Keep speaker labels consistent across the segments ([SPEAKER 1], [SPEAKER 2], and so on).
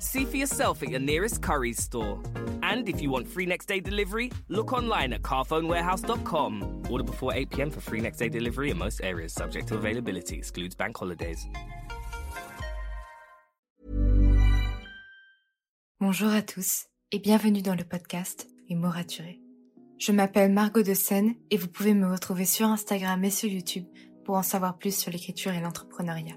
[SPEAKER 1] See for yourself at your nearest Curry's store. And if you want free next day delivery, look online at carphonewarehouse.com. Order before 8 pm for free next day delivery in most areas, subject to availability, excludes bank holidays.
[SPEAKER 2] Bonjour à tous et bienvenue dans le podcast Les mots raturés. Je m'appelle Margot de Seine et vous pouvez me retrouver sur Instagram et sur YouTube pour en savoir plus sur l'écriture et l'entrepreneuriat.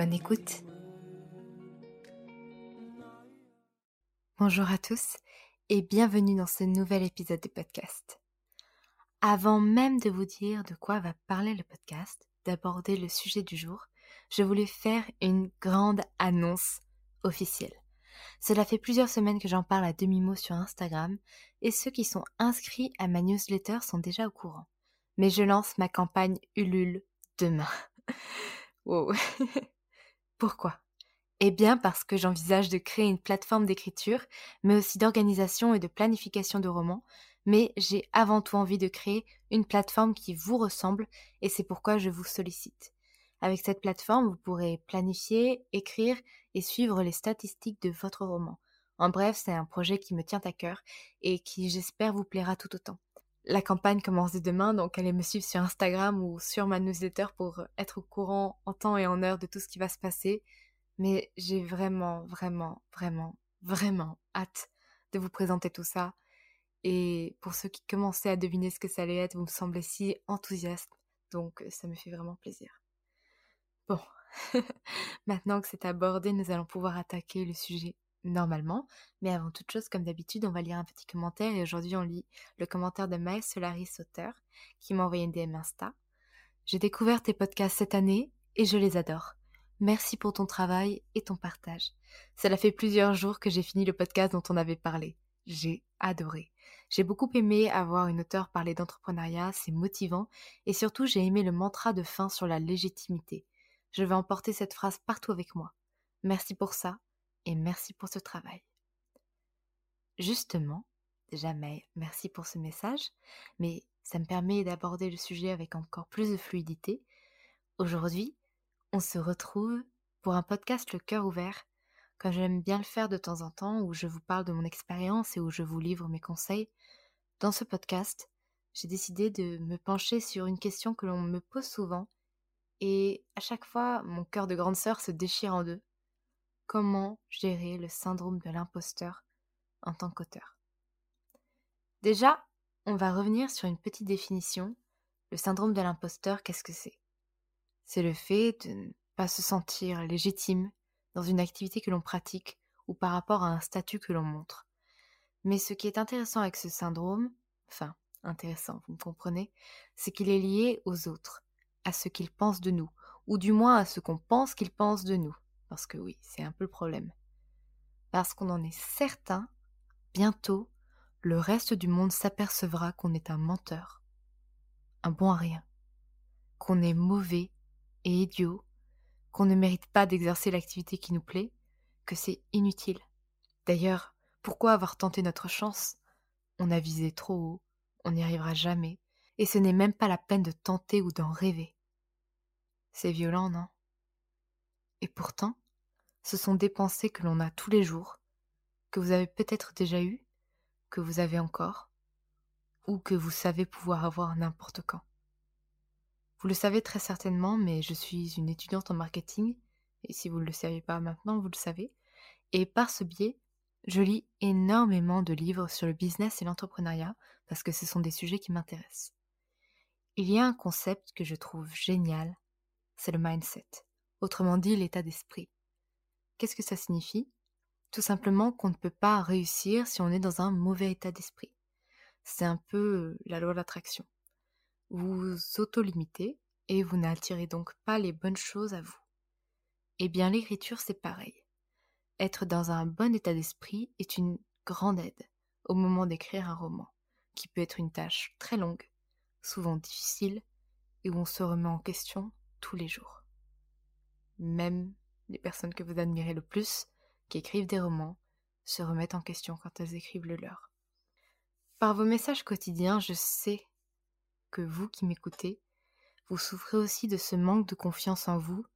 [SPEAKER 2] Bonne écoute Bonjour à tous et bienvenue dans ce nouvel épisode de podcast. Avant même de vous dire de quoi va parler le podcast, d'aborder le sujet du jour, je voulais faire une grande annonce officielle. Cela fait plusieurs semaines que j'en parle à demi-mot sur Instagram et ceux qui sont inscrits à ma newsletter sont déjà au courant. Mais je lance ma campagne Ulule demain. wow. Pourquoi? Eh bien parce que j'envisage de créer une plateforme d'écriture, mais aussi d'organisation et de planification de romans, mais j'ai avant tout envie de créer une plateforme qui vous ressemble et c'est pourquoi je vous sollicite. Avec cette plateforme, vous pourrez planifier, écrire et suivre les statistiques de votre roman. En bref, c'est un projet qui me tient à cœur et qui j'espère vous plaira tout autant. La campagne commence dès demain, donc allez me suivre sur Instagram ou sur ma newsletter pour être au courant en temps et en heure de tout ce qui va se passer. Mais j'ai vraiment, vraiment, vraiment, vraiment hâte de vous présenter tout ça. Et pour ceux qui commençaient à deviner ce que ça allait être, vous me semblez si enthousiaste, donc ça me fait vraiment plaisir. Bon, maintenant que c'est abordé, nous allons pouvoir attaquer le sujet normalement. Mais avant toute chose, comme d'habitude, on va lire un petit commentaire et aujourd'hui on lit le commentaire de Maël Solaris, auteur, qui m'a envoyé une DM Insta. J'ai découvert tes podcasts cette année et je les adore. Merci pour ton travail et ton partage. Cela fait plusieurs jours que j'ai fini le podcast dont on avait parlé. J'ai adoré. J'ai beaucoup aimé avoir une auteure parler d'entrepreneuriat, c'est motivant, et surtout j'ai aimé le mantra de fin sur la légitimité. Je vais emporter cette phrase partout avec moi. Merci pour ça, et merci pour ce travail. Justement, jamais merci pour ce message, mais ça me permet d'aborder le sujet avec encore plus de fluidité. Aujourd'hui, on se retrouve pour un podcast Le cœur ouvert, comme j'aime bien le faire de temps en temps, où je vous parle de mon expérience et où je vous livre mes conseils. Dans ce podcast, j'ai décidé de me pencher sur une question que l'on me pose souvent, et à chaque fois, mon cœur de grande sœur se déchire en deux comment gérer le syndrome de l'imposteur en tant qu'auteur. Déjà, on va revenir sur une petite définition. Le syndrome de l'imposteur, qu'est-ce que c'est? C'est le fait de ne pas se sentir légitime dans une activité que l'on pratique ou par rapport à un statut que l'on montre. Mais ce qui est intéressant avec ce syndrome, enfin intéressant, vous me comprenez, c'est qu'il est lié aux autres, à ce qu'ils pensent de nous, ou du moins à ce qu'on pense qu'ils pensent de nous. Parce que oui, c'est un peu le problème. Parce qu'on en est certain, bientôt, le reste du monde s'apercevra qu'on est un menteur, un bon à rien, qu'on est mauvais et idiot, qu'on ne mérite pas d'exercer l'activité qui nous plaît, que c'est inutile. D'ailleurs, pourquoi avoir tenté notre chance? On a visé trop haut, on n'y arrivera jamais, Et ce n'est même pas la peine de tenter ou d'en rêver. C'est violent, non? Et pourtant, ce sont des pensées que l'on a tous les jours, que vous avez peut-être déjà eues, que vous avez encore, ou que vous savez pouvoir avoir n'importe quand. Vous le savez très certainement, mais je suis une étudiante en marketing, et si vous ne le savez pas maintenant, vous le savez. Et par ce biais, je lis énormément de livres sur le business et l'entrepreneuriat, parce que ce sont des sujets qui m'intéressent. Il y a un concept que je trouve génial, c'est le mindset, autrement dit l'état d'esprit. Qu'est-ce que ça signifie? Tout simplement qu'on ne peut pas réussir si on est dans un mauvais état d'esprit. C'est un peu euh, la loi de l'attraction. Vous auto-limitez et vous n'attirez donc pas les bonnes choses à vous. Eh bien, l'écriture, c'est pareil. Être dans un bon état d'esprit est une grande aide au moment d'écrire un roman, qui peut être une tâche très longue, souvent difficile, et où on se remet en question tous les jours. Même les personnes que vous admirez le plus, qui écrivent des romans, se remettent en question quand elles écrivent le leur. Par vos messages quotidiens, je sais que vous qui m'écoutez, vous souffrez aussi de ce manque de confiance en vous,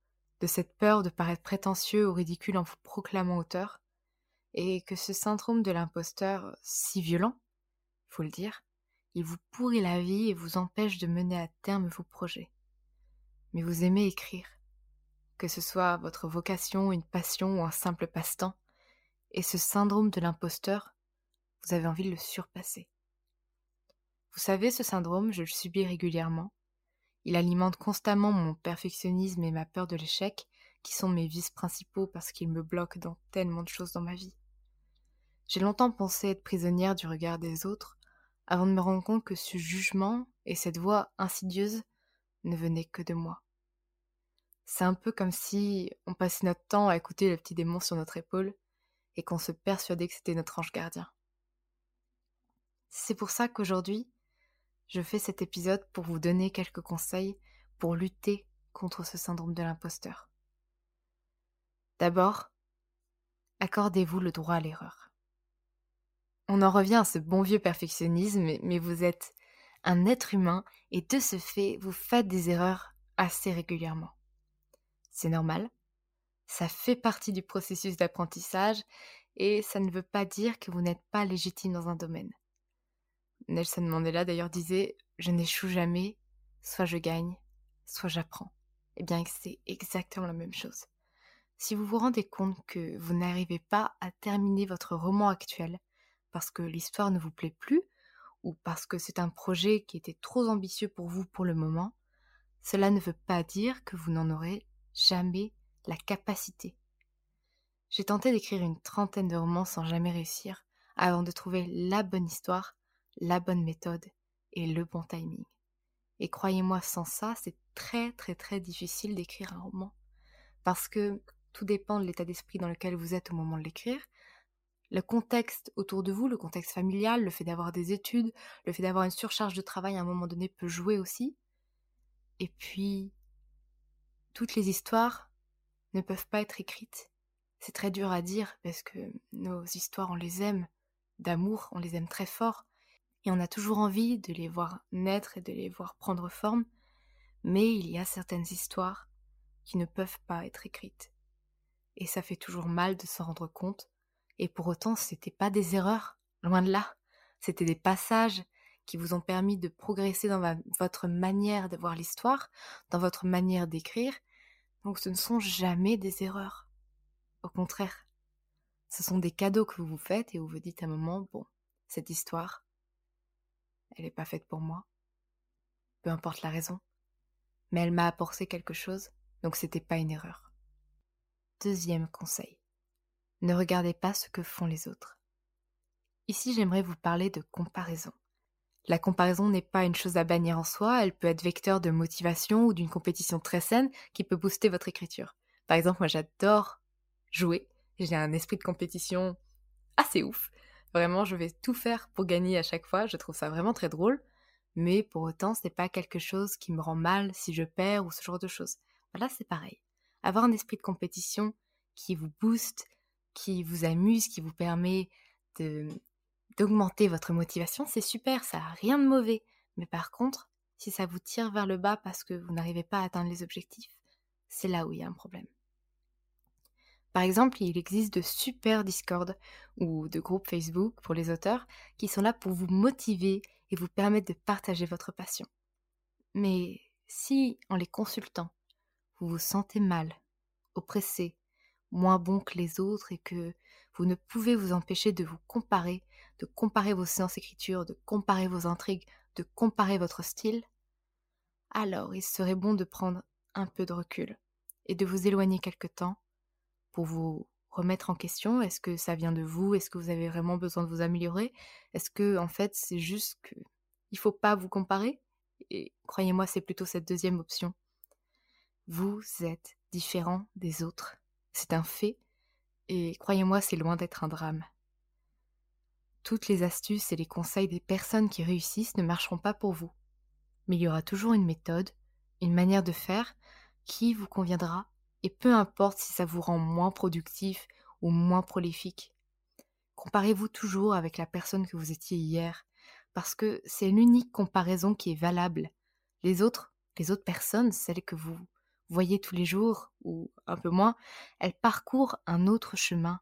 [SPEAKER 2] de cette peur de paraître prétentieux ou ridicule en vous proclamant auteur, et que ce syndrome de l'imposteur si violent, faut le dire, il vous pourrit la vie et vous empêche de mener à terme vos projets. Mais vous aimez écrire, que ce soit votre vocation, une passion ou un simple passe-temps, et ce syndrome de l'imposteur, vous avez envie de le surpasser. Vous savez, ce syndrome, je le subis régulièrement. Il alimente constamment mon perfectionnisme et ma peur de l'échec, qui sont mes vices principaux parce qu'ils me bloquent dans tellement de choses dans ma vie. J'ai longtemps pensé être prisonnière du regard des autres, avant de me rendre compte que ce jugement et cette voix insidieuse ne venaient que de moi. C'est un peu comme si on passait notre temps à écouter le petit démon sur notre épaule et qu'on se persuadait que c'était notre ange gardien. C'est pour ça qu'aujourd'hui, je fais cet épisode pour vous donner quelques conseils pour lutter contre ce syndrome de l'imposteur. D'abord, accordez-vous le droit à l'erreur. On en revient à ce bon vieux perfectionnisme, mais vous êtes un être humain et de ce fait, vous faites des erreurs assez régulièrement. C'est normal. Ça fait partie du processus d'apprentissage et ça ne veut pas dire que vous n'êtes pas légitime dans un domaine. Nelson Mandela d'ailleurs disait Je n'échoue jamais, soit je gagne, soit j'apprends. Eh bien, c'est exactement la même chose. Si vous vous rendez compte que vous n'arrivez pas à terminer votre roman actuel parce que l'histoire ne vous plaît plus ou parce que c'est un projet qui était trop ambitieux pour vous pour le moment, cela ne veut pas dire que vous n'en aurez jamais la capacité. J'ai tenté d'écrire une trentaine de romans sans jamais réussir, avant de trouver la bonne histoire, la bonne méthode et le bon timing. Et croyez-moi, sans ça, c'est très très très difficile d'écrire un roman. Parce que tout dépend de l'état d'esprit dans lequel vous êtes au moment de l'écrire, le contexte autour de vous, le contexte familial, le fait d'avoir des études, le fait d'avoir une surcharge de travail à un moment donné peut jouer aussi. Et puis, toutes les histoires ne peuvent pas être écrites. C'est très dur à dire parce que nos histoires, on les aime d'amour, on les aime très fort, et on a toujours envie de les voir naître et de les voir prendre forme, mais il y a certaines histoires qui ne peuvent pas être écrites. Et ça fait toujours mal de s'en rendre compte, et pour autant ce n'était pas des erreurs, loin de là, c'était des passages qui vous ont permis de progresser dans votre manière de voir l'histoire, dans votre manière d'écrire. Donc ce ne sont jamais des erreurs. Au contraire, ce sont des cadeaux que vous vous faites et vous vous dites à un moment, bon, cette histoire, elle n'est pas faite pour moi. Peu importe la raison. Mais elle m'a apporté quelque chose, donc c'était pas une erreur. Deuxième conseil. Ne regardez pas ce que font les autres. Ici, j'aimerais vous parler de comparaison. La comparaison n'est pas une chose à bannir en soi, elle peut être vecteur de motivation ou d'une compétition très saine qui peut booster votre écriture. Par exemple, moi j'adore jouer, j'ai un esprit de compétition assez ouf. Vraiment, je vais tout faire pour gagner à chaque fois, je trouve ça vraiment très drôle, mais pour autant, ce n'est pas quelque chose qui me rend mal si je perds ou ce genre de choses. Voilà, c'est pareil. Avoir un esprit de compétition qui vous booste, qui vous amuse, qui vous permet de d'augmenter votre motivation, c'est super, ça n'a rien de mauvais. Mais par contre, si ça vous tire vers le bas parce que vous n'arrivez pas à atteindre les objectifs, c'est là où il y a un problème. Par exemple, il existe de super Discord ou de groupes Facebook pour les auteurs qui sont là pour vous motiver et vous permettre de partager votre passion. Mais si, en les consultant, vous vous sentez mal, oppressé, moins bon que les autres et que vous ne pouvez vous empêcher de vous comparer, de comparer vos séances d'écriture, de comparer vos intrigues, de comparer votre style, alors il serait bon de prendre un peu de recul et de vous éloigner quelque temps pour vous remettre en question. Est-ce que ça vient de vous? Est-ce que vous avez vraiment besoin de vous améliorer? Est-ce que en fait c'est juste que il faut pas vous comparer? Et croyez-moi, c'est plutôt cette deuxième option. Vous êtes différent des autres. C'est un fait et croyez-moi, c'est loin d'être un drame. Toutes les astuces et les conseils des personnes qui réussissent ne marcheront pas pour vous. Mais il y aura toujours une méthode, une manière de faire qui vous conviendra et peu importe si ça vous rend moins productif ou moins prolifique. Comparez-vous toujours avec la personne que vous étiez hier, parce que c'est l'unique comparaison qui est valable. Les autres, les autres personnes, celles que vous voyez tous les jours, ou un peu moins, elles parcourent un autre chemin,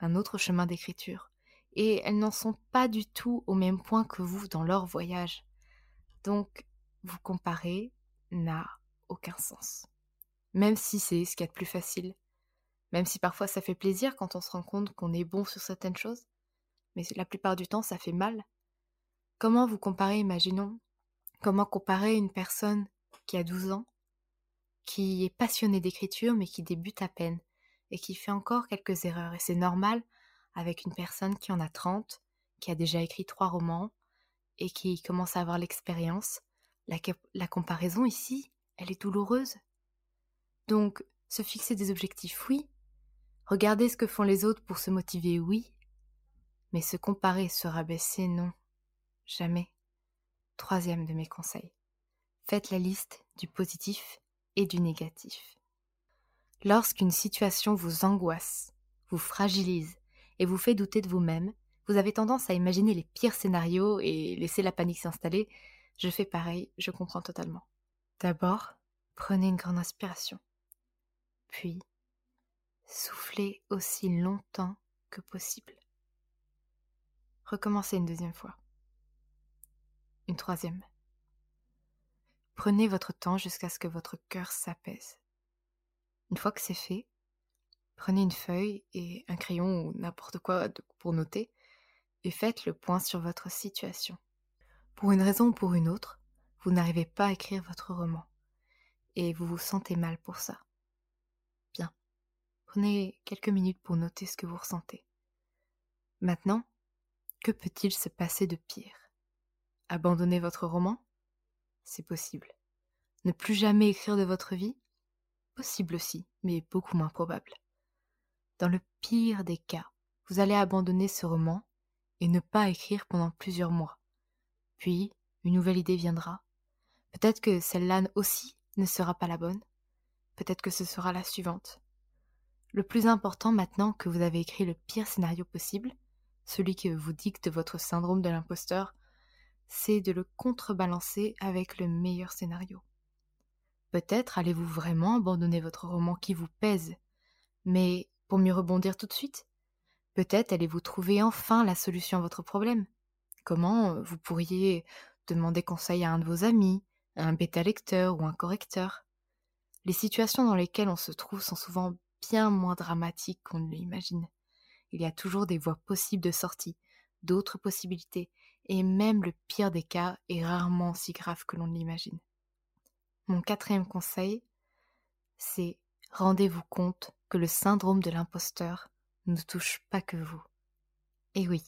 [SPEAKER 2] un autre chemin d'écriture, et elles n'en sont pas du tout au même point que vous dans leur voyage. Donc, vous comparer n'a aucun sens. Même si c'est ce qu'il y a de plus facile, même si parfois ça fait plaisir quand on se rend compte qu'on est bon sur certaines choses, mais la plupart du temps ça fait mal. Comment vous comparez, imaginons, comment comparer une personne qui a 12 ans, qui est passionnée d'écriture mais qui débute à peine et qui fait encore quelques erreurs, et c'est normal avec une personne qui en a 30, qui a déjà écrit trois romans et qui commence à avoir l'expérience. La, la comparaison ici, elle est douloureuse, donc, se fixer des objectifs, oui. Regarder ce que font les autres pour se motiver, oui. Mais se comparer, se rabaisser, non. Jamais. Troisième de mes conseils. Faites la liste du positif et du négatif. Lorsqu'une situation vous angoisse, vous fragilise et vous fait douter de vous-même, vous avez tendance à imaginer les pires scénarios et laisser la panique s'installer. Je fais pareil, je comprends totalement. D'abord, prenez une grande inspiration puis soufflez aussi longtemps que possible. Recommencez une deuxième fois. Une troisième. Prenez votre temps jusqu'à ce que votre cœur s'apaise. Une fois que c'est fait, prenez une feuille et un crayon ou n'importe quoi pour noter et faites le point sur votre situation. Pour une raison ou pour une autre, vous n'arrivez pas à écrire votre roman et vous vous sentez mal pour ça. Prenez quelques minutes pour noter ce que vous ressentez. Maintenant, que peut-il se passer de pire? Abandonner votre roman C'est possible. Ne plus jamais écrire de votre vie? Possible aussi, mais beaucoup moins probable. Dans le pire des cas, vous allez abandonner ce roman et ne pas écrire pendant plusieurs mois. Puis, une nouvelle idée viendra. Peut-être que celle-là aussi ne sera pas la bonne. Peut-être que ce sera la suivante. Le plus important maintenant que vous avez écrit le pire scénario possible, celui que vous dicte votre syndrome de l'imposteur, c'est de le contrebalancer avec le meilleur scénario. Peut-être allez-vous vraiment abandonner votre roman qui vous pèse, mais pour mieux rebondir tout de suite, peut-être allez-vous trouver enfin la solution à votre problème. Comment euh, vous pourriez demander conseil à un de vos amis, à un bêta-lecteur ou un correcteur. Les situations dans lesquelles on se trouve sont souvent bien moins dramatique qu'on ne l'imagine. Il y a toujours des voies possibles de sortie, d'autres possibilités, et même le pire des cas est rarement si grave que l'on l'imagine. Mon quatrième conseil, c'est rendez-vous compte que le syndrome de l'imposteur ne touche pas que vous. Et oui,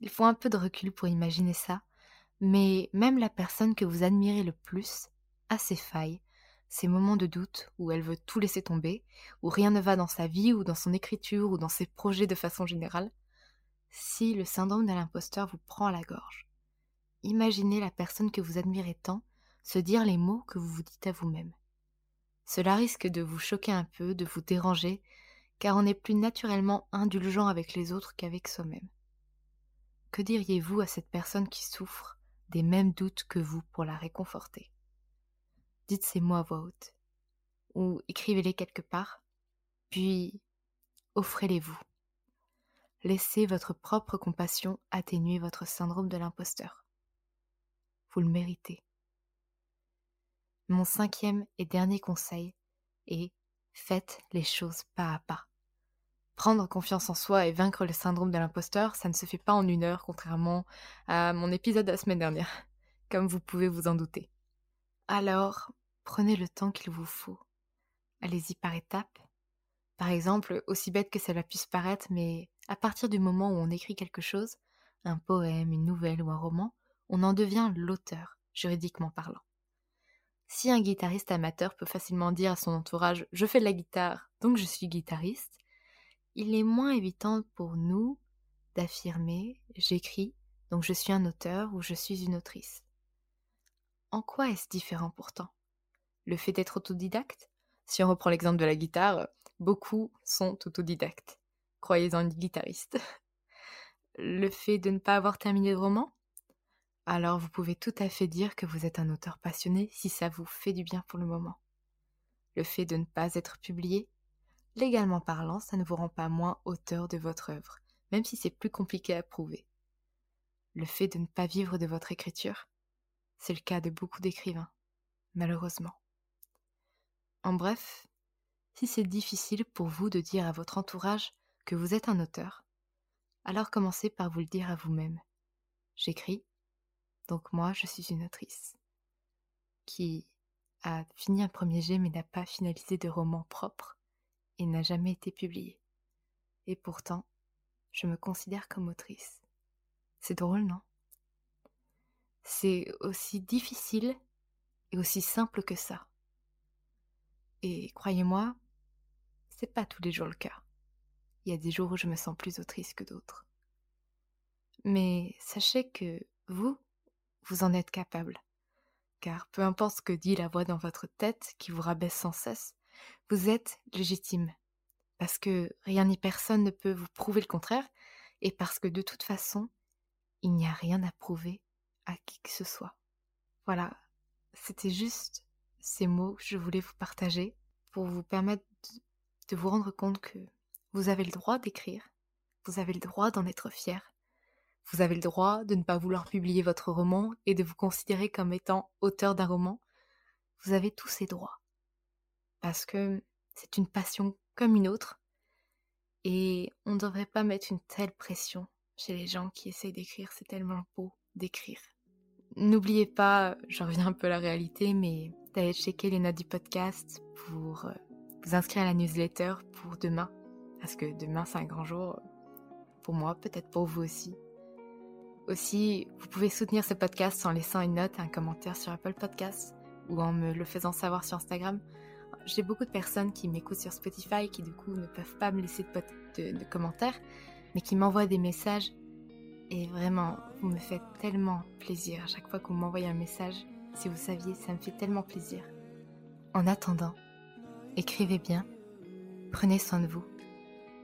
[SPEAKER 2] il faut un peu de recul pour imaginer ça, mais même la personne que vous admirez le plus a ses failles, ces moments de doute où elle veut tout laisser tomber, où rien ne va dans sa vie ou dans son écriture ou dans ses projets de façon générale, si le syndrome de l'imposteur vous prend à la gorge, imaginez la personne que vous admirez tant se dire les mots que vous vous dites à vous-même. Cela risque de vous choquer un peu, de vous déranger, car on est plus naturellement indulgent avec les autres qu'avec soi-même. Que diriez-vous à cette personne qui souffre des mêmes doutes que vous pour la réconforter? Dites ces mots à voix haute, ou écrivez-les quelque part, puis offrez-les-vous. Laissez votre propre compassion atténuer votre syndrome de l'imposteur. Vous le méritez. Mon cinquième et dernier conseil est faites les choses pas à pas. Prendre confiance en soi et vaincre le syndrome de l'imposteur, ça ne se fait pas en une heure, contrairement à mon épisode de la semaine dernière, comme vous pouvez vous en douter. Alors, prenez le temps qu'il vous faut. Allez-y par étapes. Par exemple, aussi bête que cela puisse paraître, mais à partir du moment où on écrit quelque chose, un poème, une nouvelle ou un roman, on en devient l'auteur, juridiquement parlant. Si un guitariste amateur peut facilement dire à son entourage Je fais de la guitare, donc je suis guitariste, il est moins évitant pour nous d'affirmer J'écris, donc je suis un auteur ou je suis une autrice. En quoi est-ce différent pourtant? Le fait d'être autodidacte? Si on reprend l'exemple de la guitare, beaucoup sont autodidactes. Croyez-en une guitariste. Le fait de ne pas avoir terminé de roman? Alors vous pouvez tout à fait dire que vous êtes un auteur passionné si ça vous fait du bien pour le moment. Le fait de ne pas être publié Légalement parlant, ça ne vous rend pas moins auteur de votre œuvre, même si c'est plus compliqué à prouver. Le fait de ne pas vivre de votre écriture, c'est le cas de beaucoup d'écrivains, malheureusement. En bref, si c'est difficile pour vous de dire à votre entourage que vous êtes un auteur, alors commencez par vous le dire à vous-même. J'écris, donc moi je suis une autrice, qui a fini un premier jet mais n'a pas finalisé de roman propre il n'a jamais été publié. Et pourtant, je me considère comme autrice. C'est drôle, non? C'est aussi difficile et aussi simple que ça. Et croyez-moi, c'est pas tous les jours le cas. Il y a des jours où je me sens plus autrice que d'autres. Mais sachez que vous, vous en êtes capable. Car peu importe ce que dit la voix dans votre tête qui vous rabaisse sans cesse, vous êtes légitime. Parce que rien ni personne ne peut vous prouver le contraire, et parce que de toute façon, il n'y a rien à prouver à qui que ce soit. Voilà, c'était juste ces mots que je voulais vous partager pour vous permettre de vous rendre compte que vous avez le droit d'écrire, vous avez le droit d'en être fier, vous avez le droit de ne pas vouloir publier votre roman et de vous considérer comme étant auteur d'un roman. Vous avez tous ces droits. Parce que c'est une passion comme une autre, et on ne devrait pas mettre une telle pression chez les gens qui essayent d'écrire, c'est tellement beau d'écrire. N'oubliez pas, je reviens un peu à la réalité, mais d'aller checker les notes du podcast pour euh, vous inscrire à la newsletter pour demain, parce que demain c'est un grand jour pour moi, peut-être pour vous aussi. Aussi, vous pouvez soutenir ce podcast en laissant une note, un commentaire sur Apple Podcasts ou en me le faisant savoir sur Instagram j'ai beaucoup de personnes qui m'écoutent sur Spotify qui du coup ne peuvent pas me laisser de, commentaires, mais qui m'envoient des messages. Et vraiment, vous me faites tellement plaisir à chaque fois que vous m'envoyez un message. Si vous saviez, ça me fait tellement plaisir. En attendant, écrivez bien, prenez soin de vous,